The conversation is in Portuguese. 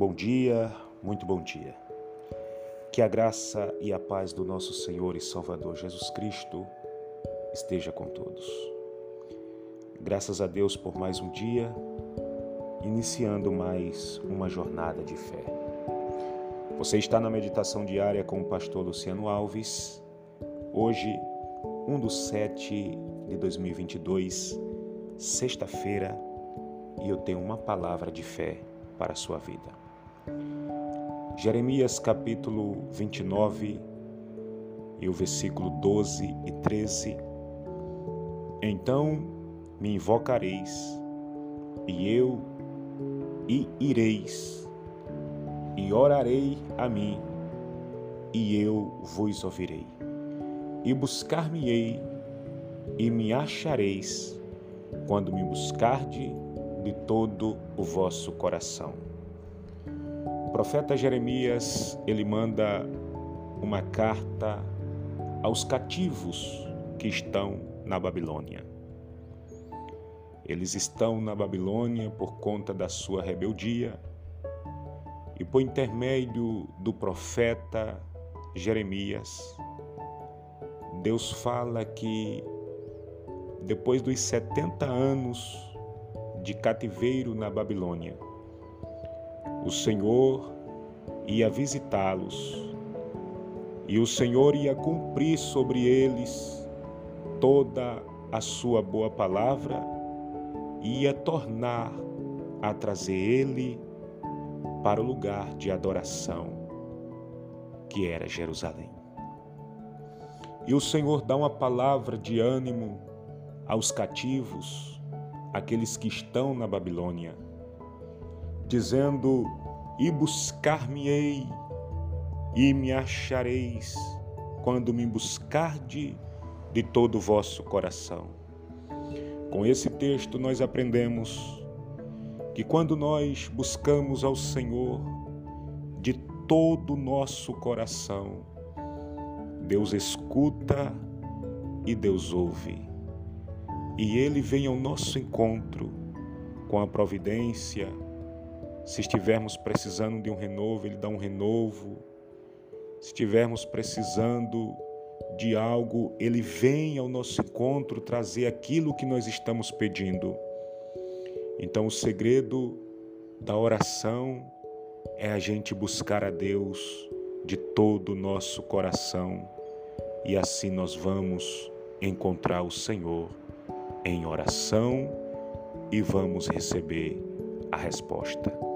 Bom dia, muito bom dia. Que a graça e a paz do nosso Senhor e Salvador Jesus Cristo esteja com todos. Graças a Deus por mais um dia, iniciando mais uma jornada de fé. Você está na meditação diária com o pastor Luciano Alves. Hoje, 1 do 7 de 2022, sexta-feira, e eu tenho uma palavra de fé para a sua vida. Jeremias capítulo 29 e o versículo 12 e 13. Então me invocareis, e eu e ireis, e orarei a mim, e eu vos ouvirei. E buscar-me-ei, e me achareis, quando me buscarde de todo o vosso coração. Profeta Jeremias, ele manda uma carta aos cativos que estão na Babilônia. Eles estão na Babilônia por conta da sua rebeldia e por intermédio do profeta Jeremias, Deus fala que depois dos 70 anos de cativeiro na Babilônia, o Senhor ia visitá-los e o Senhor ia cumprir sobre eles toda a sua boa palavra e ia tornar a trazer ele para o lugar de adoração que era Jerusalém. E o Senhor dá uma palavra de ânimo aos cativos, aqueles que estão na Babilônia dizendo: E buscar-me-ei, e me achareis, quando me buscarde de todo o vosso coração. Com esse texto, nós aprendemos que quando nós buscamos ao Senhor de todo o nosso coração, Deus escuta e Deus ouve. E Ele vem ao nosso encontro com a providência, se estivermos precisando de um renovo, Ele dá um renovo. Se estivermos precisando de algo, Ele vem ao nosso encontro trazer aquilo que nós estamos pedindo. Então, o segredo da oração é a gente buscar a Deus de todo o nosso coração e assim nós vamos encontrar o Senhor em oração e vamos receber a resposta.